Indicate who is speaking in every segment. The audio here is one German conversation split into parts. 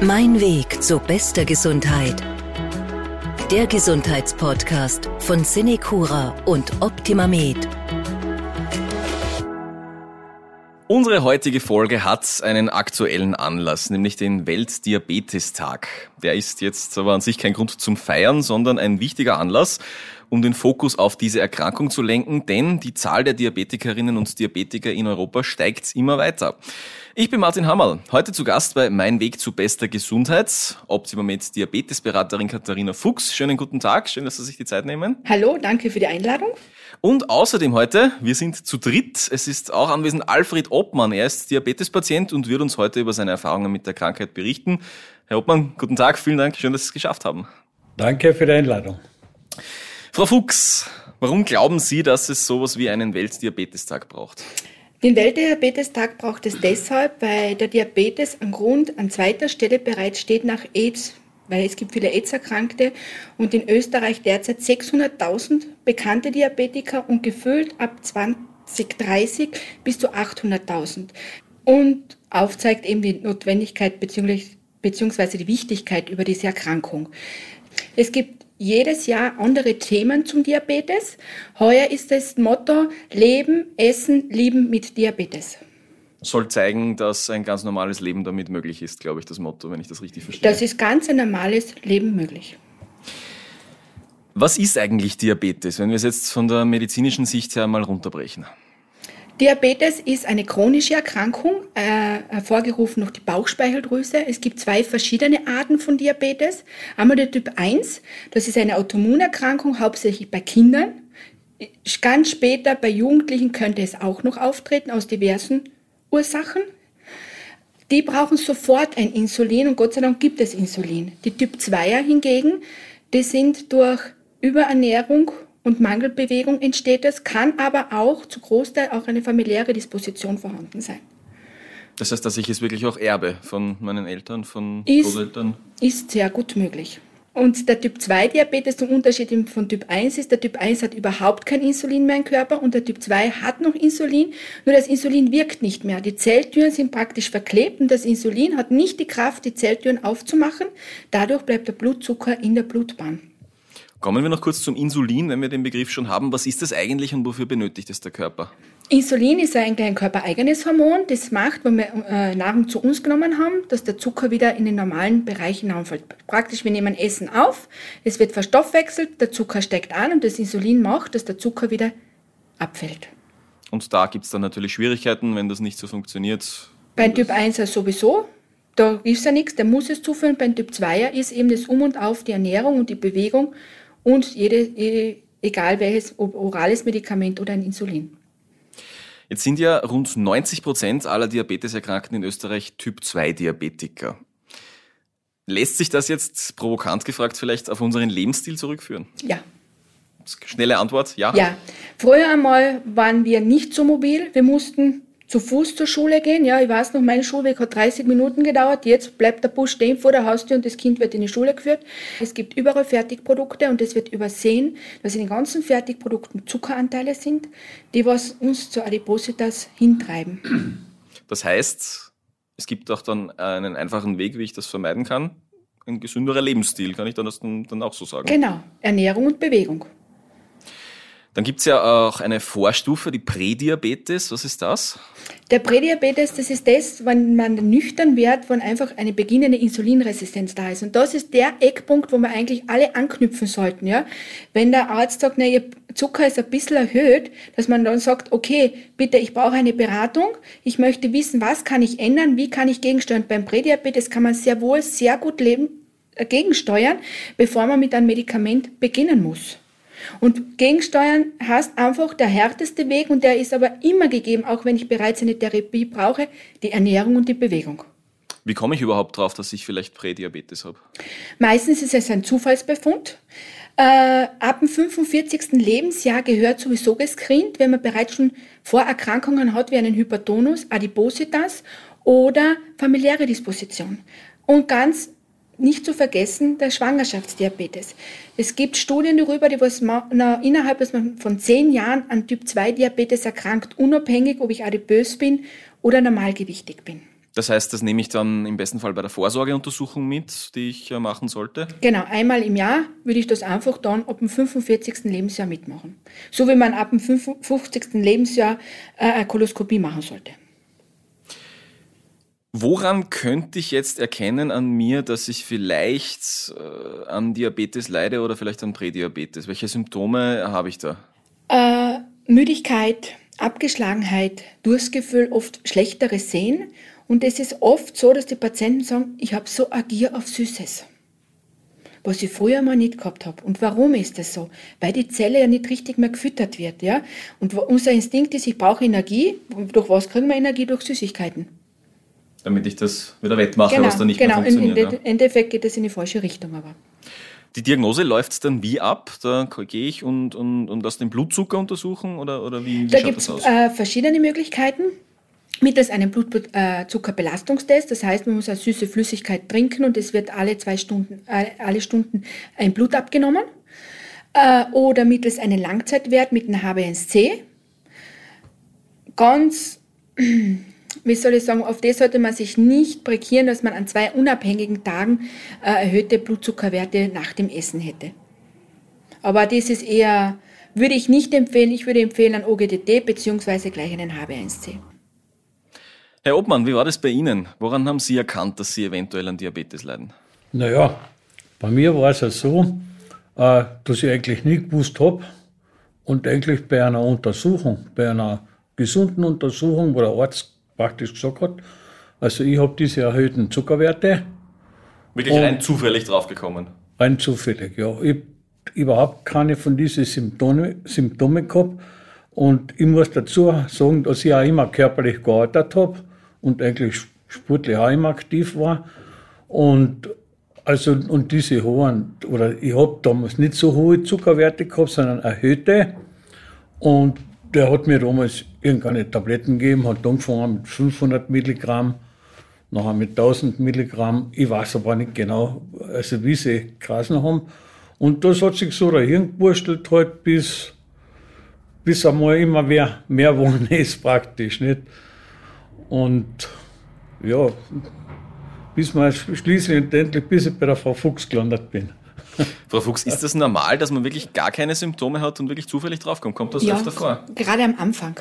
Speaker 1: Mein Weg zu bester Gesundheit. Der Gesundheitspodcast von Cinecura und OptimaMed.
Speaker 2: Unsere heutige Folge hat einen aktuellen Anlass, nämlich den Weltdiabetestag. Der ist jetzt aber an sich kein Grund zum Feiern, sondern ein wichtiger Anlass, um den Fokus auf diese Erkrankung zu lenken, denn die Zahl der Diabetikerinnen und Diabetiker in Europa steigt immer weiter. Ich bin Martin Hammerl, heute zu Gast bei Mein Weg zu bester Gesundheit, Optimamed Diabetesberaterin Katharina Fuchs. Schönen guten Tag, schön, dass Sie sich die Zeit nehmen.
Speaker 3: Hallo, danke für die Einladung.
Speaker 2: Und außerdem heute, wir sind zu dritt, es ist auch anwesend Alfred Obmann. Er ist Diabetespatient und wird uns heute über seine Erfahrungen mit der Krankheit berichten. Herr Obmann, guten Tag, vielen Dank, schön, dass Sie es geschafft haben.
Speaker 4: Danke für die Einladung.
Speaker 2: Frau Fuchs, warum glauben Sie, dass es sowas wie einen Weltdiabetestag braucht?
Speaker 3: Den Weltdiabetestag braucht es deshalb, weil der Diabetes an Grund an zweiter Stelle bereits steht nach AIDS, weil es gibt viele AIDS-Erkrankte und in Österreich derzeit 600.000 bekannte Diabetiker und gefüllt ab 2030 bis zu 800.000. Und aufzeigt eben die Notwendigkeit bzw. die Wichtigkeit über diese Erkrankung. Es gibt jedes Jahr andere Themen zum Diabetes. Heuer ist das Motto Leben, Essen, Lieben mit Diabetes.
Speaker 2: Soll zeigen, dass ein ganz normales Leben damit möglich ist, glaube ich, das Motto, wenn ich das richtig verstehe.
Speaker 3: Das ist ganz ein normales Leben möglich.
Speaker 2: Was ist eigentlich Diabetes, wenn wir es jetzt von der medizinischen Sicht her mal runterbrechen?
Speaker 3: Diabetes ist eine chronische Erkrankung, äh, hervorgerufen durch die Bauchspeicheldrüse. Es gibt zwei verschiedene Arten von Diabetes. Einmal der Typ 1, das ist eine Autoimmunerkrankung, hauptsächlich bei Kindern. Ganz später bei Jugendlichen könnte es auch noch auftreten, aus diversen Ursachen. Die brauchen sofort ein Insulin und Gott sei Dank gibt es Insulin. Die Typ 2er hingegen, die sind durch Überernährung und Mangelbewegung entsteht es, kann aber auch zu Großteil auch eine familiäre Disposition vorhanden sein.
Speaker 2: Das heißt, dass ich es wirklich auch erbe von meinen Eltern, von ist, Großeltern?
Speaker 3: Ist sehr gut möglich. Und der Typ 2 Diabetes, zum Unterschied von Typ 1 ist, der Typ 1 hat überhaupt kein Insulin mehr im Körper und der Typ 2 hat noch Insulin, nur das Insulin wirkt nicht mehr. Die Zelltüren sind praktisch verklebt und das Insulin hat nicht die Kraft, die Zelltüren aufzumachen. Dadurch bleibt der Blutzucker in der Blutbahn.
Speaker 2: Kommen wir noch kurz zum Insulin, wenn wir den Begriff schon haben. Was ist das eigentlich und wofür benötigt es der Körper?
Speaker 3: Insulin ist eigentlich ein körpereigenes Hormon. Das macht, wenn wir äh, Nahrung zu uns genommen haben, dass der Zucker wieder in den normalen Bereich hineinfällt. Praktisch, wir nehmen Essen auf, es wird verstoffwechselt, der Zucker steigt an und das Insulin macht, dass der Zucker wieder abfällt.
Speaker 2: Und da gibt es dann natürlich Schwierigkeiten, wenn das nicht so funktioniert.
Speaker 3: Bei Typ 1 sowieso. Da ist ja nichts, der muss es zuführen. Beim Typ 2 ist eben das Um und Auf, die Ernährung und die Bewegung und jede, jede, egal welches, ob orales Medikament oder ein Insulin.
Speaker 2: Jetzt sind ja rund 90 Prozent aller Diabeteserkrankten in Österreich Typ-2-Diabetiker. Lässt sich das jetzt provokant gefragt vielleicht auf unseren Lebensstil zurückführen?
Speaker 3: Ja.
Speaker 2: Schnelle Antwort, ja?
Speaker 3: Ja. Früher einmal waren wir nicht so mobil. Wir mussten zu Fuß zur Schule gehen. Ja, ich weiß noch, mein Schulweg hat 30 Minuten gedauert. Jetzt bleibt der Bus stehen vor der Haustür und das Kind wird in die Schule geführt. Es gibt überall Fertigprodukte und es wird übersehen, dass in den ganzen Fertigprodukten Zuckeranteile sind, die was uns zu Adipositas hintreiben.
Speaker 2: Das heißt, es gibt auch dann einen einfachen Weg, wie ich das vermeiden kann. Ein gesünderer Lebensstil, kann ich dann das dann auch so sagen?
Speaker 3: Genau, Ernährung und Bewegung.
Speaker 2: Dann gibt es ja auch eine Vorstufe, die Prädiabetes. Was ist das?
Speaker 3: Der Prädiabetes, das ist das, wenn man nüchtern wird, wenn einfach eine beginnende Insulinresistenz da ist. Und das ist der Eckpunkt, wo wir eigentlich alle anknüpfen sollten. Ja? Wenn der Arzt sagt, na, Ihr Zucker ist ein bisschen erhöht, dass man dann sagt, okay, bitte, ich brauche eine Beratung. Ich möchte wissen, was kann ich ändern, wie kann ich gegensteuern. Beim Prädiabetes kann man sehr wohl sehr gut leben, äh, gegensteuern, bevor man mit einem Medikament beginnen muss. Und Gegensteuern heißt einfach der härteste Weg und der ist aber immer gegeben, auch wenn ich bereits eine Therapie brauche, die Ernährung und die Bewegung.
Speaker 2: Wie komme ich überhaupt drauf, dass ich vielleicht Prädiabetes habe?
Speaker 3: Meistens ist es ein Zufallsbefund. Äh, ab dem 45. Lebensjahr gehört sowieso gescreent, wenn man bereits schon Vorerkrankungen hat, wie einen Hypertonus, Adipositas oder familiäre Disposition. Und ganz nicht zu vergessen der Schwangerschaftsdiabetes. Es gibt Studien darüber, die was na, innerhalb von zehn Jahren an Typ 2 Diabetes erkrankt, unabhängig, ob ich adipös bin oder normalgewichtig bin.
Speaker 2: Das heißt, das nehme ich dann im besten Fall bei der Vorsorgeuntersuchung mit, die ich äh, machen sollte?
Speaker 3: Genau, einmal im Jahr würde ich das einfach dann ab dem 45. Lebensjahr mitmachen. So wie man ab dem 50. Lebensjahr äh, eine Koloskopie machen sollte.
Speaker 2: Woran könnte ich jetzt erkennen an mir, dass ich vielleicht äh, an Diabetes leide oder vielleicht an Prädiabetes? Welche Symptome habe ich da?
Speaker 3: Äh, Müdigkeit, Abgeschlagenheit, Durstgefühl, oft schlechteres Sehen und es ist oft so, dass die Patienten sagen, ich habe so Agier auf Süßes, was ich früher mal nicht gehabt habe. Und warum ist das so? Weil die Zelle ja nicht richtig mehr gefüttert wird. Ja? Und unser Instinkt ist, ich brauche Energie. durch was kriegen wir Energie? Durch Süßigkeiten.
Speaker 2: Damit ich das wieder wettmache,
Speaker 3: genau,
Speaker 2: was da nicht
Speaker 3: genau.
Speaker 2: mehr funktioniert.
Speaker 3: Genau, im Endeffekt geht das in die falsche Richtung aber.
Speaker 2: Die Diagnose läuft dann wie ab? Da gehe ich und, und, und lasse den Blutzucker untersuchen oder, oder wie, wie
Speaker 3: da gibt es äh, verschiedene Möglichkeiten mittels einem Blutzuckerbelastungstest. Das heißt, man muss eine süße Flüssigkeit trinken und es wird alle zwei Stunden, äh, alle Stunden ein Blut abgenommen. Äh, oder mittels einem Langzeitwert mit einem HbA1c. Ganz, wie soll ich sagen, auf das sollte man sich nicht prekieren, dass man an zwei unabhängigen Tagen äh, erhöhte Blutzuckerwerte nach dem Essen hätte. Aber das ist eher, würde ich nicht empfehlen. Ich würde empfehlen ein OGDT bzw. gleich einen HbA1c.
Speaker 2: Herr Obmann, wie war das bei Ihnen? Woran haben Sie erkannt, dass Sie eventuell an Diabetes leiden?
Speaker 4: Naja, bei mir war es ja so, äh, dass ich eigentlich nie gewusst habe und eigentlich bei einer Untersuchung, bei einer gesunden Untersuchung, wo der Arzt praktisch gesagt hat, also ich habe diese erhöhten Zuckerwerte.
Speaker 2: Wirklich rein zufällig draufgekommen?
Speaker 4: Rein zufällig, ja. Ich habe überhaupt keine von diesen Symptome, Symptome gehabt. Und ich muss dazu sagen, dass ich auch immer körperlich gearbeitet habe und eigentlich sportlich auch immer aktiv war. Und also, und diese hohen, oder ich habe damals nicht so hohe Zuckerwerte gehabt, sondern erhöhte. Und der hat mir damals irgendeine Tabletten gegeben, hat angefangen mit 500 Milligramm, nachher mit 1000 Milligramm. Ich weiß aber nicht genau, also wie sie Grasen haben. Und das hat sich so dahin gewurstelt halt, bis, bis einmal immer mehr, mehr geworden ist praktisch, nicht? Und ja, bis man schließlich und endlich bis ich bei der Frau Fuchs gelandet bin.
Speaker 2: Frau Fuchs, ist das normal, dass man wirklich gar keine Symptome hat und wirklich zufällig draufkommt? Kommt das
Speaker 3: ja,
Speaker 2: öfter vor?
Speaker 3: Gerade am Anfang.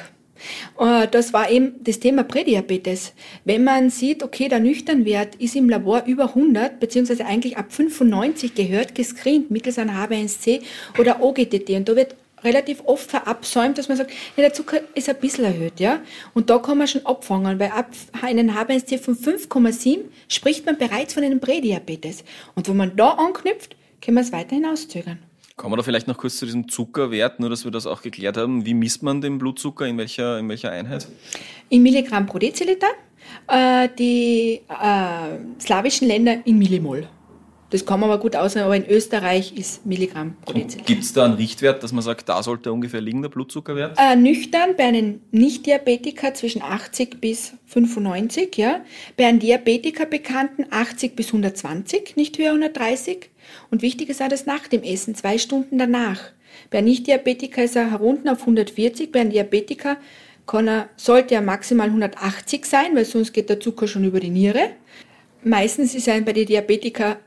Speaker 3: Äh, das war eben das Thema Prädiabetes. Wenn man sieht, okay, der Nüchternwert ist im Labor über 100, beziehungsweise eigentlich ab 95 gehört, gescreent mittels einer HbA1c oder OGTT. Und da wird relativ oft verabsäumt, dass man sagt, ja, der Zucker ist ein bisschen erhöht, ja. Und da kann man schon abfangen, weil ab einem HbA1c von 5,7 spricht man bereits von einem Prädiabetes. Und wenn man da anknüpft, können wir es weiterhin auszögern.
Speaker 2: Kommen wir da vielleicht noch kurz zu diesem Zuckerwert, nur dass wir das auch geklärt haben. Wie misst man den Blutzucker, in welcher, in welcher Einheit?
Speaker 3: In Milligramm pro Deziliter. Äh, die äh, slawischen Länder in Millimol. Das kann man aber gut ausrechnen, aber in Österreich ist Milligramm pro Deziliter.
Speaker 2: Gibt es da einen Richtwert, dass man sagt, da sollte ungefähr liegen, der Blutzuckerwert?
Speaker 3: Äh, nüchtern bei einem Nicht-Diabetiker zwischen 80 bis 95, ja. Bei einem Diabetiker bekannten 80 bis 120, nicht höher 130. Und wichtig ist auch das nach dem Essen, zwei Stunden danach. Bei einem Nicht-Diabetiker ist er herunter auf 140, bei einem Diabetiker kann er, sollte er maximal 180 sein, weil sonst geht der Zucker schon über die Niere. Meistens ist er bei den Diabetikern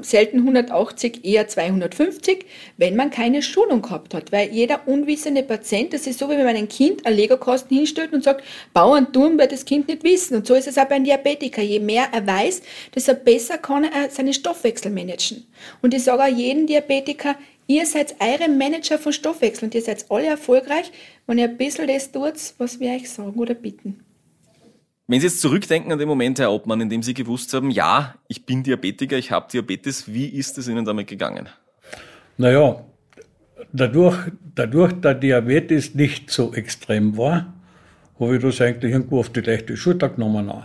Speaker 3: selten 180, eher 250, wenn man keine Schulung gehabt hat. Weil jeder unwissende Patient, das ist so, wie wenn man ein Kind eine Lego-Kosten hinstellt und sagt, Bauern tun, weil das Kind nicht wissen. Und so ist es auch bei einem Diabetiker. Je mehr er weiß, desto besser kann er seinen Stoffwechsel managen. Und ich sage auch jedem Diabetiker, ihr seid eure Manager von Stoffwechsel und ihr seid alle erfolgreich, wenn ihr ein bisschen das tut, was wir euch sagen oder bitten.
Speaker 2: Wenn Sie jetzt zurückdenken an den Moment, Herr Obmann, in dem Sie gewusst haben, ja, ich bin Diabetiker, ich habe Diabetes, wie ist es Ihnen damit gegangen?
Speaker 4: Naja, dadurch, dadurch der Diabetes nicht so extrem war, habe ich das eigentlich irgendwo auf die leichte Schulter genommen. Auch.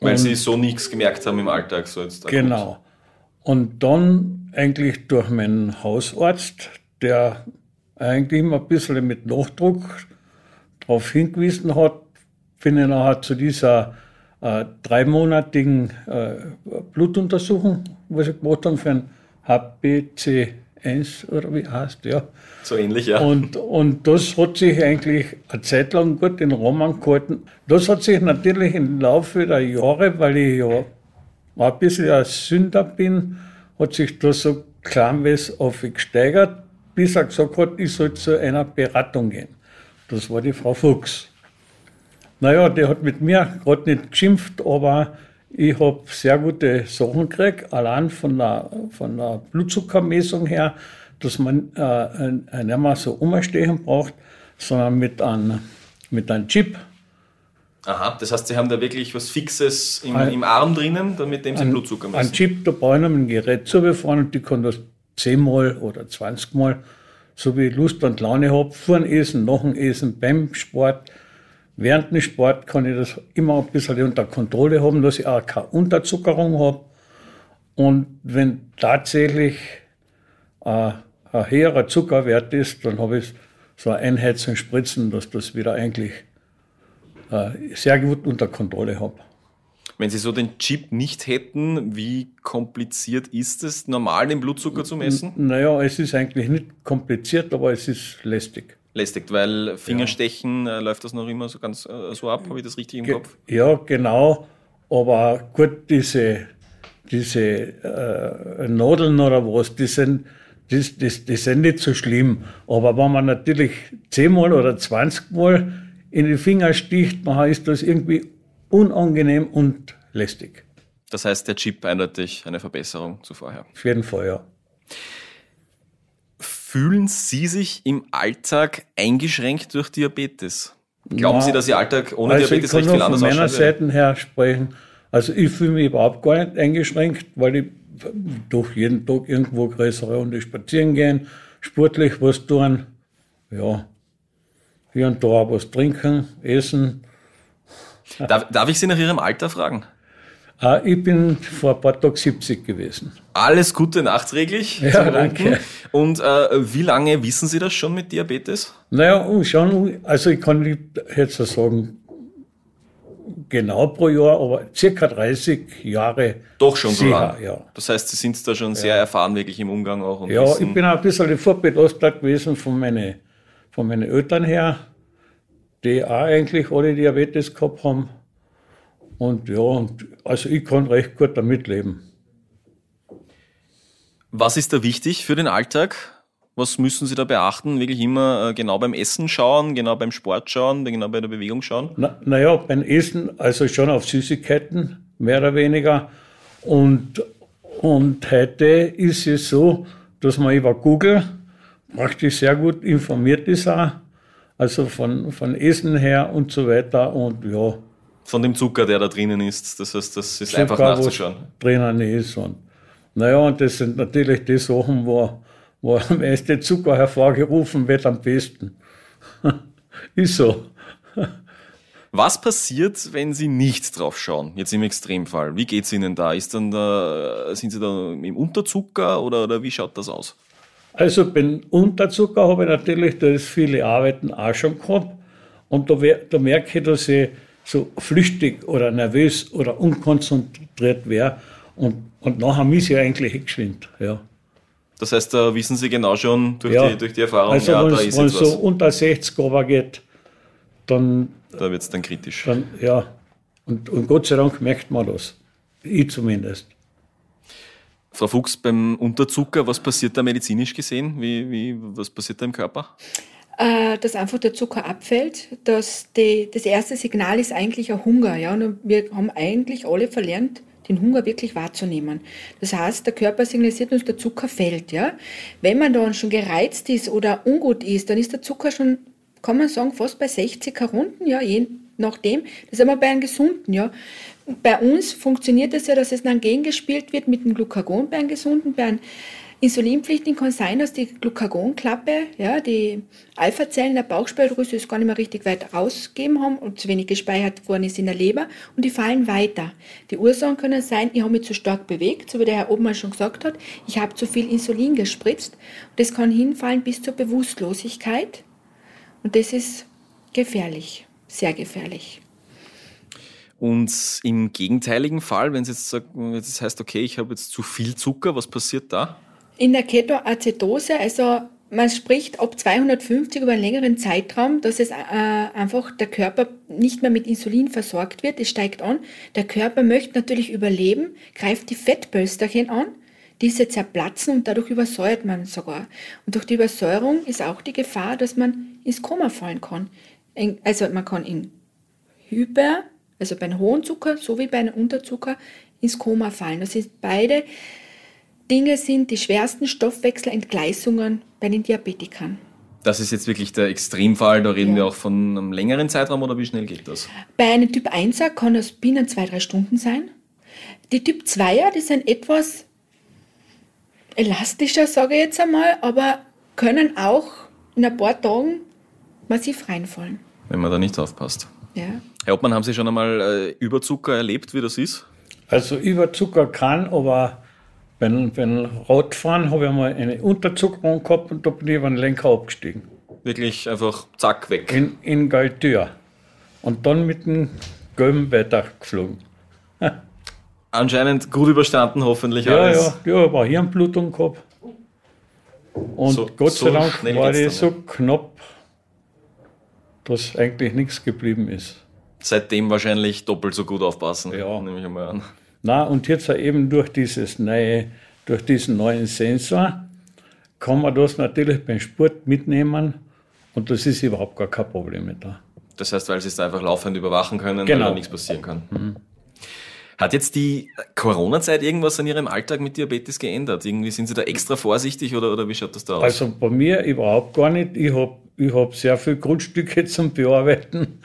Speaker 2: Weil Und, Sie so nichts gemerkt haben im Alltag. So jetzt
Speaker 4: genau. Und dann eigentlich durch meinen Hausarzt, der eigentlich immer ein bisschen mit Nachdruck darauf hingewiesen hat, bin nachher zu dieser äh, dreimonatigen äh, Blutuntersuchung, was ich gemacht habe für ein HbCl1 1 oder wie heißt, ja.
Speaker 2: So ähnlich, ja.
Speaker 4: Und, und das hat sich eigentlich eine Zeit lang gut in Rahmen gehalten. Das hat sich natürlich im Laufe der Jahre, weil ich ja ein bisschen ein Sünder bin, hat sich das so kleinweise aufgesteigert, bis er gesagt hat, ich soll zu einer Beratung gehen. Das war die Frau Fuchs. Naja, die hat mit mir gerade nicht geschimpft, aber ich habe sehr gute Sachen gekriegt, allein von der, von der Blutzuckermessung her, dass man äh, nicht mehr so umstehen braucht, sondern mit einem, mit einem Chip.
Speaker 2: Aha, das heißt, Sie haben da wirklich was Fixes im, ein, im Arm drinnen, mit dem Sie ein, Blutzucker messen?
Speaker 4: Ein Chip, da brauche ich ein Gerät zu befahren und die kann das 10 Mal oder 20 Mal, so wie ich Lust und Laune habe, vor dem Essen, nach dem Essen, beim Sport, Während dem Sport kann ich das immer ein bisschen unter Kontrolle haben, dass ich auch keine Unterzuckerung habe. Und wenn tatsächlich äh, ein höherer Zuckerwert ist, dann habe ich so eine Einheit zum Spritzen, dass das wieder eigentlich äh, sehr gut unter Kontrolle habe.
Speaker 2: Wenn Sie so den Chip nicht hätten, wie kompliziert ist es, normal den Blutzucker zu messen?
Speaker 4: N naja, es ist eigentlich nicht kompliziert, aber es ist lästig
Speaker 2: lästig, weil Fingerstechen ja. äh, läuft das noch immer so ganz äh, so ab, habe ich das richtig im Ge Kopf?
Speaker 4: Ja, genau. Aber gut, diese, diese äh, Nadeln oder was, die sind, die, die, die sind nicht so schlimm. Aber wenn man natürlich zehnmal oder zwanzigmal in die Finger sticht, dann ist das irgendwie unangenehm und lästig.
Speaker 2: Das heißt, der Chip eindeutig eine Verbesserung zu vorher.
Speaker 4: Auf jeden Fall, ja.
Speaker 2: Fühlen Sie sich im Alltag eingeschränkt durch Diabetes? Glauben Na, Sie, dass Ihr Alltag ohne also Diabetes recht viel anders
Speaker 4: ausschaut? von meiner Seite her sprechen. Also ich fühle mich überhaupt gar nicht eingeschränkt, weil ich durch jeden Tag irgendwo größere Runde spazieren gehen, sportlich was tun, ja, hier und da was trinken, essen.
Speaker 2: Darf, darf ich Sie nach Ihrem Alter fragen?
Speaker 4: Ah, ich bin vor ein paar Tagen 70 gewesen.
Speaker 2: Alles Gute nachträglich.
Speaker 4: Ja, danke.
Speaker 2: Und äh, wie lange wissen Sie das schon mit Diabetes?
Speaker 4: Naja, schon, also ich kann nicht jetzt sagen, genau pro Jahr, aber circa 30 Jahre.
Speaker 2: Doch schon so lang. Ja. Das heißt, Sie sind da schon sehr ja. erfahren wirklich im Umgang auch.
Speaker 4: ja, ich bin auch ein bisschen vorbelastet gewesen von meinen, von meinen Eltern her, die auch eigentlich alle Diabetes gehabt haben. Und ja, also ich kann recht gut damit leben.
Speaker 2: Was ist da wichtig für den Alltag? Was müssen Sie da beachten? Wirklich immer äh, genau beim Essen schauen, genau beim Sport schauen, genau bei der Bewegung schauen?
Speaker 4: Naja, na beim Essen, also schon auf Süßigkeiten, mehr oder weniger. Und, und heute ist es so, dass man über Google praktisch sehr gut informiert ist auch. Also von, von Essen her und so weiter. Und ja,
Speaker 2: von dem Zucker, der da drinnen ist. Das heißt, das ist Zucker, einfach nachzuschauen.
Speaker 4: Drinnen ist und naja, und das sind natürlich die Sachen, wo, wo am meisten Zucker hervorgerufen wird, am besten. ist so.
Speaker 2: Was passiert, wenn Sie nicht drauf schauen, jetzt im Extremfall? Wie geht es Ihnen da? Ist dann da, sind Sie da im Unterzucker oder, oder wie schaut das aus?
Speaker 4: Also beim Unterzucker habe ich natürlich, da ist viele Arbeiten auch schon gehabt. Und da, da merke ich, dass ich so flüchtig oder nervös oder unkonzentriert wäre. Und, und nachher muss ich eigentlich geschwind. Ja.
Speaker 2: Das heißt, da wissen Sie genau schon durch, ja. die, durch die Erfahrung,
Speaker 4: also ja, da ist wenn es so unter 60 aber geht, dann.
Speaker 2: Da wird es dann kritisch.
Speaker 4: Dann, ja. Und, und Gott sei Dank merkt man das. Ich zumindest.
Speaker 2: Frau Fuchs, beim Unterzucker, was passiert da medizinisch gesehen? Wie, wie, was passiert da im Körper?
Speaker 3: Äh, dass einfach der Zucker abfällt. Dass die, das erste Signal ist eigentlich ein Hunger. Ja? Und wir haben eigentlich alle verlernt, den Hunger wirklich wahrzunehmen. Das heißt, der Körper signalisiert uns, der Zucker fällt. Ja? Wenn man dann schon gereizt ist oder ungut ist, dann ist der Zucker schon, kann man sagen, fast bei 60 Runden, ja, je nachdem. Das ist aber bei einem gesunden. Ja? Bei uns funktioniert es das ja, dass es dann gegengespielt wird mit dem Glucagon bei einem gesunden, bei einem Insulinpflichtig kann sein, dass die Glucagonklappe, ja, die Alpha-Zellen der Bauchspeicheldrüse es gar nicht mehr richtig weit ausgegeben haben und zu wenig gespeichert worden ist in der Leber und die fallen weiter. Die Ursachen können sein, ich habe mich zu stark bewegt, so wie der Herr Obmann schon gesagt hat, ich habe zu viel Insulin gespritzt und das kann hinfallen bis zur Bewusstlosigkeit und das ist gefährlich, sehr gefährlich.
Speaker 2: Und im gegenteiligen Fall, wenn es jetzt, es heißt, okay, ich habe jetzt zu viel Zucker, was passiert da?
Speaker 3: In der Ketoazidose, also man spricht ab 250 über einen längeren Zeitraum, dass es äh, einfach der Körper nicht mehr mit Insulin versorgt wird. Es steigt an. Der Körper möchte natürlich überleben, greift die Fettpölsterchen an. Diese zerplatzen und dadurch übersäuert man sogar. Und durch die Übersäuerung ist auch die Gefahr, dass man ins Koma fallen kann. Also man kann in Hyper, also bei einem hohen Zucker sowie bei einem Unterzucker ins Koma fallen. Das sind beide Dinge sind die schwersten Stoffwechselentgleisungen bei den Diabetikern.
Speaker 2: Das ist jetzt wirklich der Extremfall, da reden ja. wir auch von einem längeren Zeitraum oder wie schnell geht das?
Speaker 3: Bei einem Typ 1er kann das binnen zwei, drei Stunden sein. Die Typ 2er, die sind etwas elastischer, sage ich jetzt einmal, aber können auch in ein paar Tagen massiv reinfallen.
Speaker 2: Wenn man da nicht aufpasst.
Speaker 3: Ja.
Speaker 2: Herr Obmann, haben Sie schon einmal äh, Überzucker erlebt, wie das ist?
Speaker 4: Also Überzucker kann, aber beim, beim Radfahren habe ich einmal eine Unterzuckerung gehabt und da bin ich über den Lenker abgestiegen.
Speaker 2: Wirklich einfach zack weg.
Speaker 4: In, in Galtür. Und dann mit dem gelben weiter geflogen.
Speaker 2: Anscheinend gut überstanden, hoffentlich
Speaker 4: ja,
Speaker 2: alles.
Speaker 4: Ja, ja, aber Hirnblutung gehabt. Und so, Gott sei so Dank war die so knapp, dass eigentlich nichts geblieben ist.
Speaker 2: Seitdem wahrscheinlich doppelt so gut aufpassen, ja. nehme ich einmal an.
Speaker 4: Na, und jetzt eben durch dieses neue, durch diesen neuen Sensor kann man das natürlich beim Sport mitnehmen und das ist überhaupt gar kein Problem mehr da.
Speaker 2: Das heißt, weil sie es einfach laufend überwachen können,
Speaker 4: genau.
Speaker 2: weil da nichts passieren kann. Mhm. Hat jetzt die Corona-Zeit irgendwas an Ihrem Alltag mit Diabetes geändert? Irgendwie sind Sie da extra vorsichtig oder, oder wie schaut das da aus?
Speaker 4: Also bei mir überhaupt gar nicht. Ich habe ich hab sehr viele Grundstücke zum Bearbeiten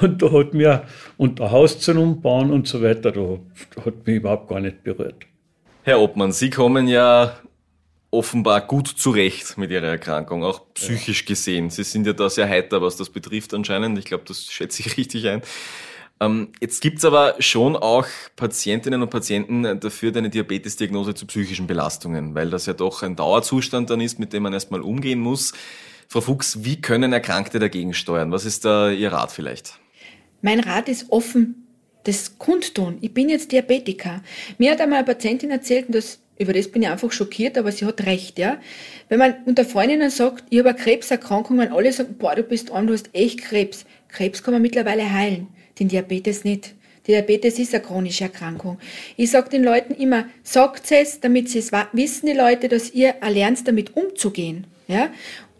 Speaker 4: und da hat mir unter Haus zum Umbauen und so weiter, da hat mich überhaupt gar nicht berührt.
Speaker 2: Herr Obmann, Sie kommen ja offenbar gut zurecht mit Ihrer Erkrankung, auch psychisch gesehen. Sie sind ja da sehr heiter, was das betrifft anscheinend. Ich glaube, das schätze ich richtig ein. Ähm, jetzt gibt's aber schon auch Patientinnen und Patienten dafür eine Diabetesdiagnose zu psychischen Belastungen, weil das ja doch ein Dauerzustand dann ist, mit dem man erstmal umgehen muss. Frau Fuchs, wie können Erkrankte dagegen steuern? Was ist da Ihr Rat vielleicht?
Speaker 3: Mein Rat ist offen, das kundtun. Ich bin jetzt Diabetiker. Mir hat einmal eine Patientin erzählt, und das, über das bin ich einfach schockiert, aber sie hat recht, ja. Wenn man unter Freundinnen sagt, ich habe eine Krebserkrankung, wenn alle sagen, boah, du bist arm, du hast echt Krebs. Krebs kann man mittlerweile heilen den Diabetes nicht. Diabetes ist eine chronische Erkrankung. Ich sage den Leuten immer, sagt es, damit sie es wissen, die Leute, dass ihr erlernt, damit umzugehen. Ja?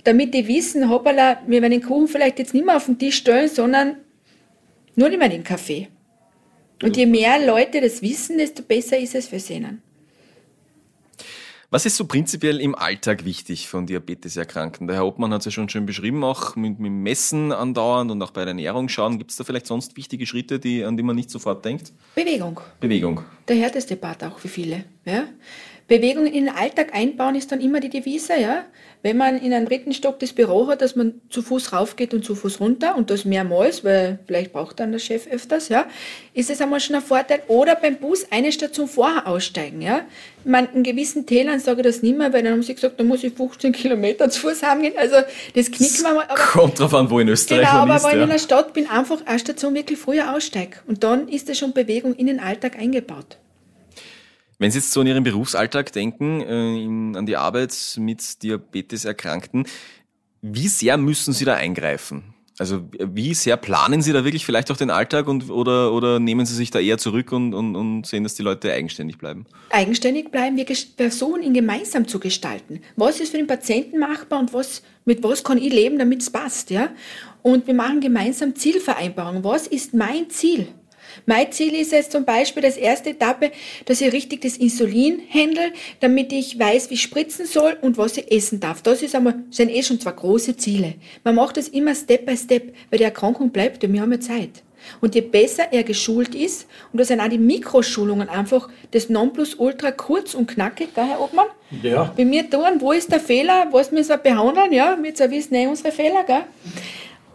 Speaker 3: Damit die wissen, hoppala, wir werden den Kuchen vielleicht jetzt nicht mehr auf den Tisch stellen, sondern nur nicht mehr den Kaffee. Und je mehr Leute das wissen, desto besser ist es für sie.
Speaker 2: Was ist so prinzipiell im Alltag wichtig von Diabeteserkrankten? Der Herr Obmann hat es ja schon schön beschrieben, auch mit, mit Messen andauernd und auch bei der Ernährung schauen. Gibt es da vielleicht sonst wichtige Schritte, die, an die man nicht sofort denkt?
Speaker 3: Bewegung.
Speaker 2: Bewegung.
Speaker 3: Der härteste Part auch für viele. Ja? Bewegung in den Alltag einbauen ist dann immer die Devise, ja. Wenn man in einem dritten Stock das Büro hat, dass man zu Fuß raufgeht und zu Fuß runter und das mehrmals, weil vielleicht braucht dann der Chef öfters, ja, ist es einmal schon ein Vorteil. Oder beim Bus eine Station vorher aussteigen, ja. Man, in gewissen Tälern sage ich das nicht mehr, weil dann haben sie gesagt, da muss ich 15 Kilometer zu Fuß haben gehen. Also, das knicken wir mal.
Speaker 2: Aber, Kommt drauf an, wo in Österreich
Speaker 3: genau,
Speaker 2: man
Speaker 3: ist. Aber
Speaker 2: wenn
Speaker 3: ich in einer Stadt bin, einfach eine Station wirklich früher aussteige. Und dann ist das schon Bewegung in den Alltag eingebaut.
Speaker 2: Wenn Sie jetzt so an Ihren Berufsalltag denken, äh, in, an die Arbeit mit Diabeteserkrankten, wie sehr müssen Sie da eingreifen? Also wie sehr planen Sie da wirklich vielleicht auch den Alltag und, oder, oder nehmen Sie sich da eher zurück und, und, und sehen, dass die Leute eigenständig bleiben?
Speaker 3: Eigenständig bleiben, wir versuchen ihn gemeinsam zu gestalten. Was ist für den Patienten machbar und was, mit was kann ich leben, damit es passt. Ja? Und wir machen gemeinsam Zielvereinbarungen. Was ist mein Ziel? Mein Ziel ist es zum Beispiel, das erste Etappe, dass ich richtig das Insulin handle, damit ich weiß, wie ich spritzen soll und was ich essen darf. Das ist einmal, sind eh schon zwei große Ziele. Man macht das immer Step by Step, weil die Erkrankung bleibt und wir haben ja Zeit. Und je besser er geschult ist, und das sind auch die Mikroschulungen einfach das Nonplusultra kurz und knackig, gell, Herr Obmann?
Speaker 4: Ja.
Speaker 3: Bei mir tun, wo ist der Fehler, was müssen wir behandeln, ja, wir wissen eh unsere Fehler, gell?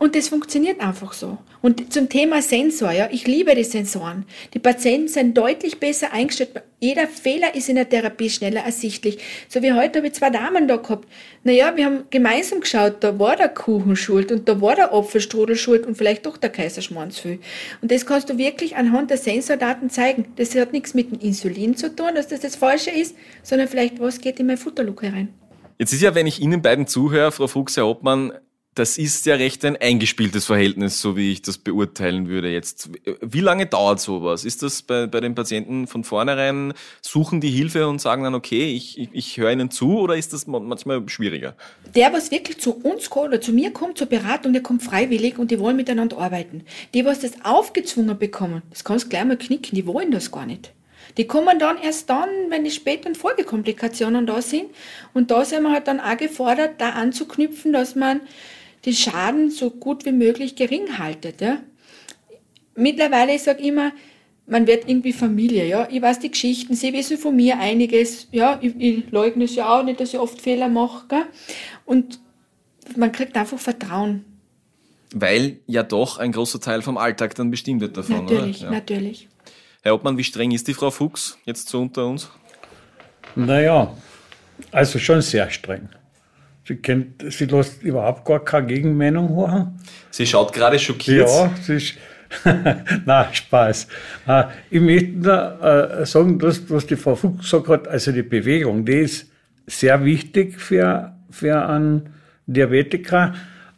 Speaker 3: Und das funktioniert einfach so. Und zum Thema Sensor, ja, ich liebe die Sensoren. Die Patienten sind deutlich besser eingestellt. Jeder Fehler ist in der Therapie schneller ersichtlich. So wie heute habe ich zwei Damen da gehabt. Naja, wir haben gemeinsam geschaut, da war der Kuchen schuld und da war der Apfelstrudel schuld und vielleicht doch der Kaiserschmarrnsfüll. Und das kannst du wirklich anhand der Sensordaten zeigen. Das hat nichts mit dem Insulin zu tun, dass das das Falsche ist, sondern vielleicht, was geht in mein Futterluke herein.
Speaker 2: Jetzt ist ja, wenn ich Ihnen beiden zuhöre, Frau Fuchs, Herr Obmann, das ist ja recht ein eingespieltes Verhältnis, so wie ich das beurteilen würde jetzt. Wie lange dauert sowas? Ist das bei, bei den Patienten von vornherein, suchen die Hilfe und sagen dann, okay, ich, ich, ich höre ihnen zu oder ist das manchmal schwieriger?
Speaker 3: Der, was wirklich zu uns kommt oder zu mir kommt, zur Beratung, der kommt freiwillig und die wollen miteinander arbeiten. Die, was das aufgezwungen bekommen, das kannst du gleich mal knicken, die wollen das gar nicht. Die kommen dann erst dann, wenn die späteren Folgekomplikationen da sind. Und da sind wir halt dann auch gefordert, da anzuknüpfen, dass man den Schaden so gut wie möglich gering haltet. Ja. Mittlerweile, ich sage immer, man wird irgendwie Familie, ja. Ich weiß die Geschichten, sie wissen von mir einiges, ja. Ich, ich leugne es ja auch nicht, dass ich oft Fehler mache, gell? Und man kriegt einfach Vertrauen.
Speaker 2: Weil ja doch ein großer Teil vom Alltag dann bestimmt wird davon,
Speaker 3: natürlich,
Speaker 2: oder?
Speaker 3: Ja. Natürlich,
Speaker 2: Herr Obmann, wie streng ist die Frau Fuchs jetzt so unter uns?
Speaker 4: Naja, also schon sehr streng. Sie, kennt, sie lässt überhaupt gar keine Gegenmeinung hören.
Speaker 2: Sie schaut gerade schockiert.
Speaker 4: Ja, sie ist. Na, Spaß. Ich möchte nur äh, sagen, dass, was die Frau Fuchs gesagt hat, also die Bewegung, die ist sehr wichtig für, für einen Diabetiker.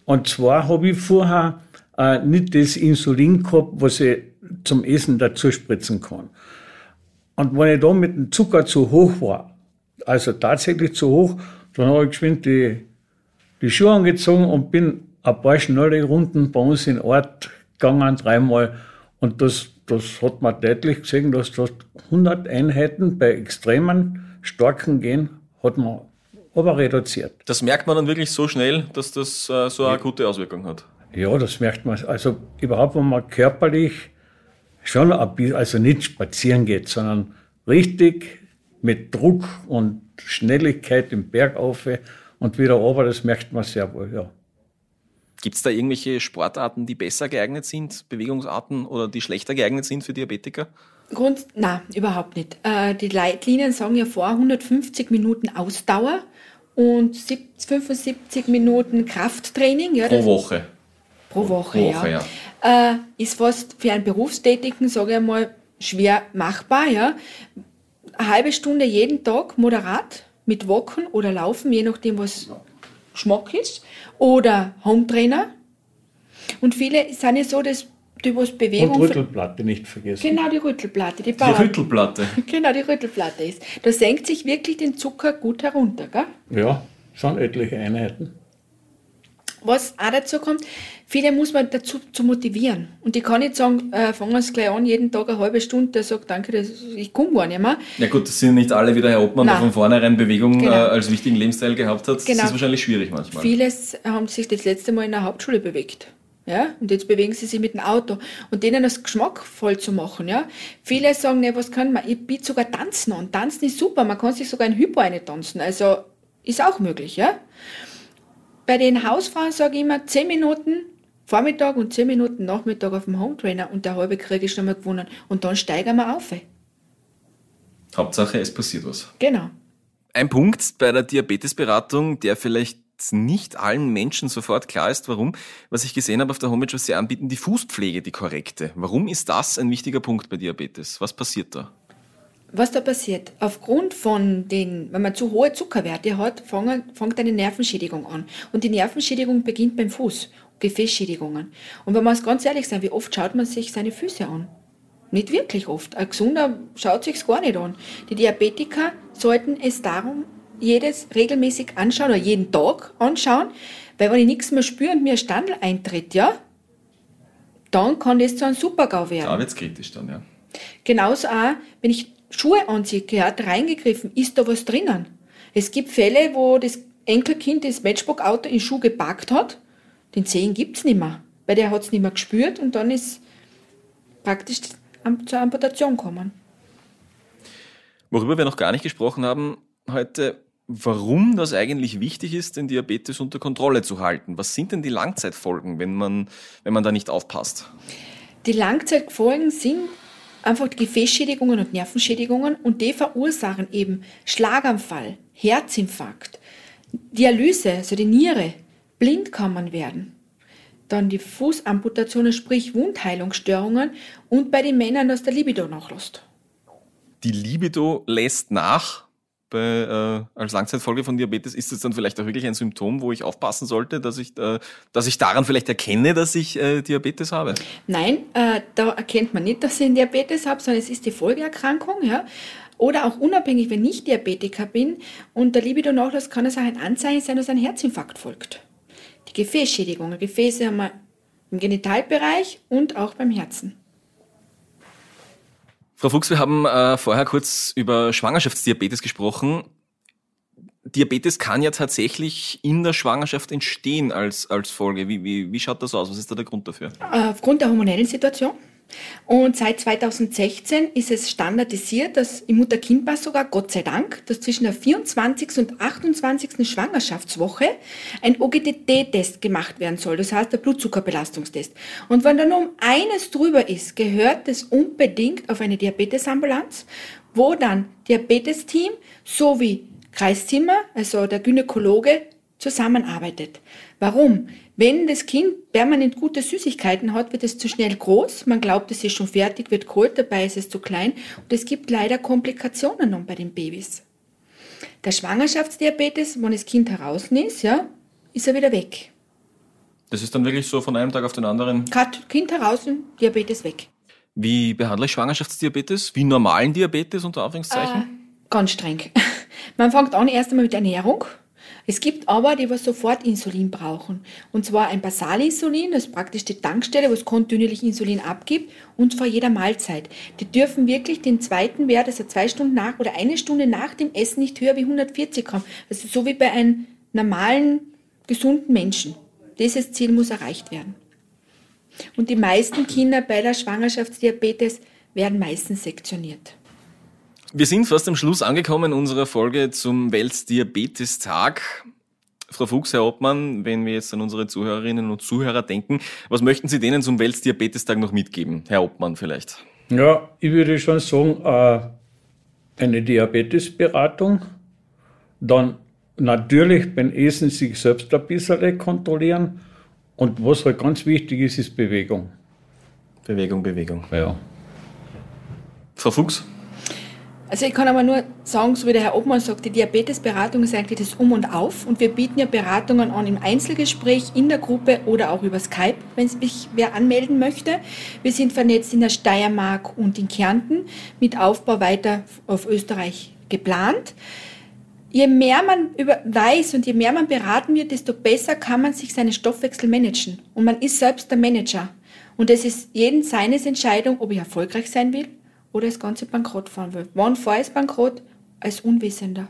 Speaker 4: Und zwar habe ich vorher äh, nicht das Insulin gehabt, was ich zum Essen dazu spritzen kann. Und wenn ich da mit dem Zucker zu hoch war, also tatsächlich zu hoch, dann habe ich geschwind die, die Schuhe angezogen und bin ein paar schnelle Runden bei uns in Ort gegangen, dreimal. Und das, das hat man deutlich gesehen, dass das 100 Einheiten bei extremen, starken Gehen hat man aber reduziert.
Speaker 2: Das merkt man dann wirklich so schnell, dass das äh, so eine gute Auswirkung hat.
Speaker 4: Ja, das merkt man. Also überhaupt, wenn man körperlich schon ein bisschen, also nicht spazieren geht, sondern richtig mit Druck und Schnelligkeit im Berg auf und wieder runter, das merkt man sehr wohl, ja.
Speaker 2: Gibt es da irgendwelche Sportarten, die besser geeignet sind, Bewegungsarten oder die schlechter geeignet sind für Diabetiker?
Speaker 3: Grund, na, überhaupt nicht. Äh, die Leitlinien sagen ja vor 150 Minuten Ausdauer und 75 Minuten Krafttraining. Ja,
Speaker 2: Pro Woche.
Speaker 3: Pro Woche,
Speaker 2: Pro Woche
Speaker 3: ja. ja. Äh, ist fast für einen Berufstätigen, sage ich einmal, schwer machbar. Ja. Eine halbe Stunde jeden Tag moderat mit Walken oder Laufen, je nachdem, was Geschmack ist. Oder Hometrainer. Und viele sind ja so, dass die was Bewegung.
Speaker 4: Und Rüttelplatte nicht vergessen.
Speaker 3: Genau, die Rüttelplatte. Die,
Speaker 2: die Rüttelplatte.
Speaker 3: Genau, die Rüttelplatte ist. Da senkt sich wirklich den Zucker gut herunter, gell?
Speaker 4: Ja, schon etliche Einheiten.
Speaker 3: Was auch dazu kommt, viele muss man dazu zu motivieren. Und ich kann nicht sagen, äh, fangen wir es gleich an, jeden Tag eine halbe Stunde, der sagt, danke, das, ich komme gar nicht mehr.
Speaker 2: Ja gut, das sind nicht alle wie der Herr Obmann,
Speaker 3: Nein.
Speaker 2: der von vornherein Bewegung
Speaker 3: Genau.
Speaker 2: äh, als wichtigen Lebensteil gehabt hat.
Speaker 3: Genau.
Speaker 2: Das ist wahrscheinlich schwierig manchmal.
Speaker 3: Vieles haben sich das letzte Mal in der Hauptschule bewegt. Ja, und jetzt bewegen sie sich mit dem Auto. Und denen das geschmackvoll zu machen, ja. Viele sagen, ne, was kann man? Ich biete sogar Tanzen an. Tanzen ist super. Man kann sich sogar ein Hypo eine tanzen. Also, ist auch möglich, ja. Bei den Hausfrauen sage ich immer 10 Minuten Vormittag und 10 Minuten Nachmittag auf dem Hometrainer und der halbe Krieg ist schon mal gewonnen. Und dann steigern wir auf.
Speaker 2: Hauptsache, es passiert was.
Speaker 3: Genau.
Speaker 2: Ein Punkt bei der Diabetesberatung, der vielleicht nicht allen Menschen sofort klar ist, warum, was ich gesehen habe auf der Homepage, was Sie anbieten, die Fußpflege, die korrekte. Warum ist das ein wichtiger Punkt bei Diabetes? Was passiert da?
Speaker 3: Was da passiert? Aufgrund von den, wenn man zu hohe Zuckerwerte hat, fängt eine Nervenschädigung an. Und die Nervenschädigung beginnt beim Fuß, Gefäßschädigungen. Und wenn wir es ganz ehrlich sein, wie oft schaut man sich seine Füße an? Nicht wirklich oft. Ein Gesunder schaut sich's gar nicht an. Die Diabetiker sollten es darum jedes regelmäßig anschauen oder jeden Tag anschauen, weil wenn ich nichts mehr spüre und mir ein Standel eintritt, ja, dann kann das zu einem Supergau werden.
Speaker 2: Da wird's kritisch dann, ja.
Speaker 3: Genauso auch, wenn ich Schuhe anziehe, gehört reingegriffen, ist da was drinnen? Es gibt Fälle, wo das Enkelkind das Matchbook-Auto in Schuh geparkt hat, den Zehen gibt's nicht mehr, weil der hat's nicht mehr gespürt und dann ist praktisch zur Amputation gekommen.
Speaker 2: Worüber wir noch gar nicht gesprochen haben heute, warum das eigentlich wichtig ist, den Diabetes unter Kontrolle zu halten. Was sind denn die Langzeitfolgen, wenn man, wenn man da nicht aufpasst?
Speaker 3: Die Langzeitfolgen sind einfach die Gefäßschädigungen und Nervenschädigungen und die verursachen eben Schlaganfall, Herzinfarkt, Dialyse, also die Niere, blind kann man werden. Dann die Fußamputationen, sprich Wundheilungsstörungen und bei den Männern, dass der Libido nachlässt.
Speaker 2: Die Libido lässt nach bei, äh, als Langzeitfolge von Diabetes. Ist es dann vielleicht auch wirklich ein Symptom, wo ich aufpassen sollte, dass ich, äh, dass ich daran vielleicht erkenne, dass ich äh, Diabetes habe?
Speaker 3: Nein, äh, da erkennt man nicht, dass ich Diabetes habe, sondern es ist die Folgeerkrankung. Ja? Oder auch unabhängig, wenn ich Diabetiker bin und der Libido-Nachlass kann es auch ein Anzeichen sein, dass ein Herzinfarkt folgt. Die Gefäßschädigungen. Gefäße haben wir im Genitalbereich und auch beim Herzen.
Speaker 2: Frau Fuchs, wir haben äh, vorher kurz über Schwangerschaftsdiabetes gesprochen. Diabetes kann ja tatsächlich in der Schwangerschaft entstehen als, als Folge. Wie, wie, wie schaut das aus? Was ist da der Grund dafür?
Speaker 3: Aufgrund der hormonellen Situation. Und seit 2016 ist es standardisiert, dass im Mutter-Kind-Pass sogar, Gott sei Dank, dass zwischen der 24. und 28. Schwangerschaftswoche ein OGTT-Test gemacht werden soll. Das heißt, der Blutzuckerbelastungstest. Und wenn da nur um eines drüber ist, gehört das unbedingt auf eine Diabetesambulanz, wo dann Diabetesteam sowie Kreiszimmer, also der Gynäkologe, zusammenarbeitet. Warum? Wenn das Kind permanent gute Süßigkeiten hat, wird es zu schnell groß. Man glaubt, es ist schon fertig, wird geholt, dabei ist es zu klein. Und es gibt leider Komplikationen noch bei den Babys. Der Schwangerschaftsdiabetes, wenn das Kind heraus ist, ja, ist er wieder weg.
Speaker 2: Das ist dann wirklich so von einem Tag auf den anderen?
Speaker 3: Cut, Kind heraus, Diabetes weg.
Speaker 2: Wie behandle ich Schwangerschaftsdiabetes? Wie normalen Diabetes unter Anführungszeichen? Äh,
Speaker 3: ganz streng. Man fängt an erst einmal mit Ernährung. Es gibt aber, die was sofort Insulin brauchen. Und zwar ein Basalinsulin, das ist praktisch die Tankstelle, was kontinuierlich Insulin abgibt, und vor jeder Mahlzeit. Die dürfen wirklich den zweiten Wert, also zwei Stunden nach oder eine Stunde nach dem Essen nicht höher wie 140 Gramm. Also so wie bei einem normalen, gesunden Menschen. Dieses Ziel muss erreicht werden. Und die meisten Kinder bei der Schwangerschaftsdiabetes werden meistens sektioniert.
Speaker 2: Wir sind fast am Schluss angekommen unserer Folge zum Weltdiabetestag. Frau Fuchs, Herr Obmann, wenn wir jetzt an unsere Zuhörerinnen und Zuhörer denken, was möchten Sie denen zum Weltdiabetestag noch mitgeben? Herr Obmann vielleicht.
Speaker 4: Ja, ich würde schon sagen, äh, eine Diabetesberatung, dann natürlich beim Essen sich selbst ein bisschen kontrollieren und was halt ganz wichtig ist, ist Bewegung.
Speaker 2: Bewegung, Bewegung.
Speaker 4: Ja.
Speaker 2: Frau Fuchs?
Speaker 3: Also ich kann aber nur sagen, so wie der Herr Obmann sagt, die Diabetesberatung ist eigentlich das Um und Auf und wir bieten ja Beratungen an im Einzelgespräch, in der Gruppe oder auch über Skype, wenn sich wer anmelden möchte. Wir sind vernetzt in der Steiermark und in Kärnten mit Aufbau weiter auf Österreich geplant. Je mehr man über weiß und je mehr man beraten wird, desto besser kann man sich seinen Stoffwechsel managen. Und man ist selbst der Manager. Und es ist jeden seines Entscheidung, ob ich erfolgreich sein will oder das ganze bankrott fahren will. Wann fahre ich bankrott? Als Unwissender.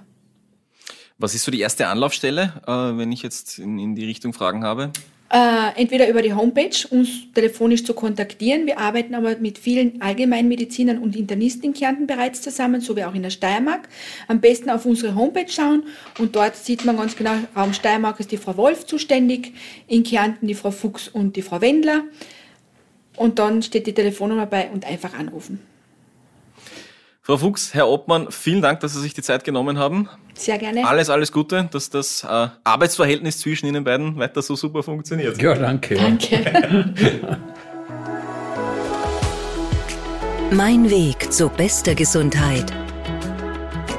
Speaker 2: Was ist so die erste Anlaufstelle, äh, wenn ich jetzt in, in die Richtung Fragen habe?
Speaker 3: Äh, entweder über die Homepage, uns telefonisch zu kontaktieren. Wir arbeiten aber mit vielen Allgemeinmedizinern und Internisten in Kärnten bereits zusammen, so wie auch in der Steiermark. Am besten auf unsere Homepage schauen und dort sieht man ganz genau, Raum Steiermark ist die Frau Wolf zuständig, in Kärnten die Frau Fuchs und die Frau Wendler. Und dann steht die Telefonnummer bei und einfach anrufen.
Speaker 2: Frau Fuchs, Herr Obmann, vielen Dank, dass Sie sich die Zeit genommen haben.
Speaker 3: Sehr gerne.
Speaker 2: Alles, alles Gute, dass das äh, Arbeitsverhältnis zwischen Ihnen beiden weiter so super funktioniert.
Speaker 4: Ja, danke.
Speaker 3: Danke.
Speaker 1: mein Weg zu bester Gesundheit.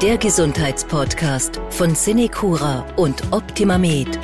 Speaker 1: Der Gesundheitspodcast von Cinecura und Optimamed.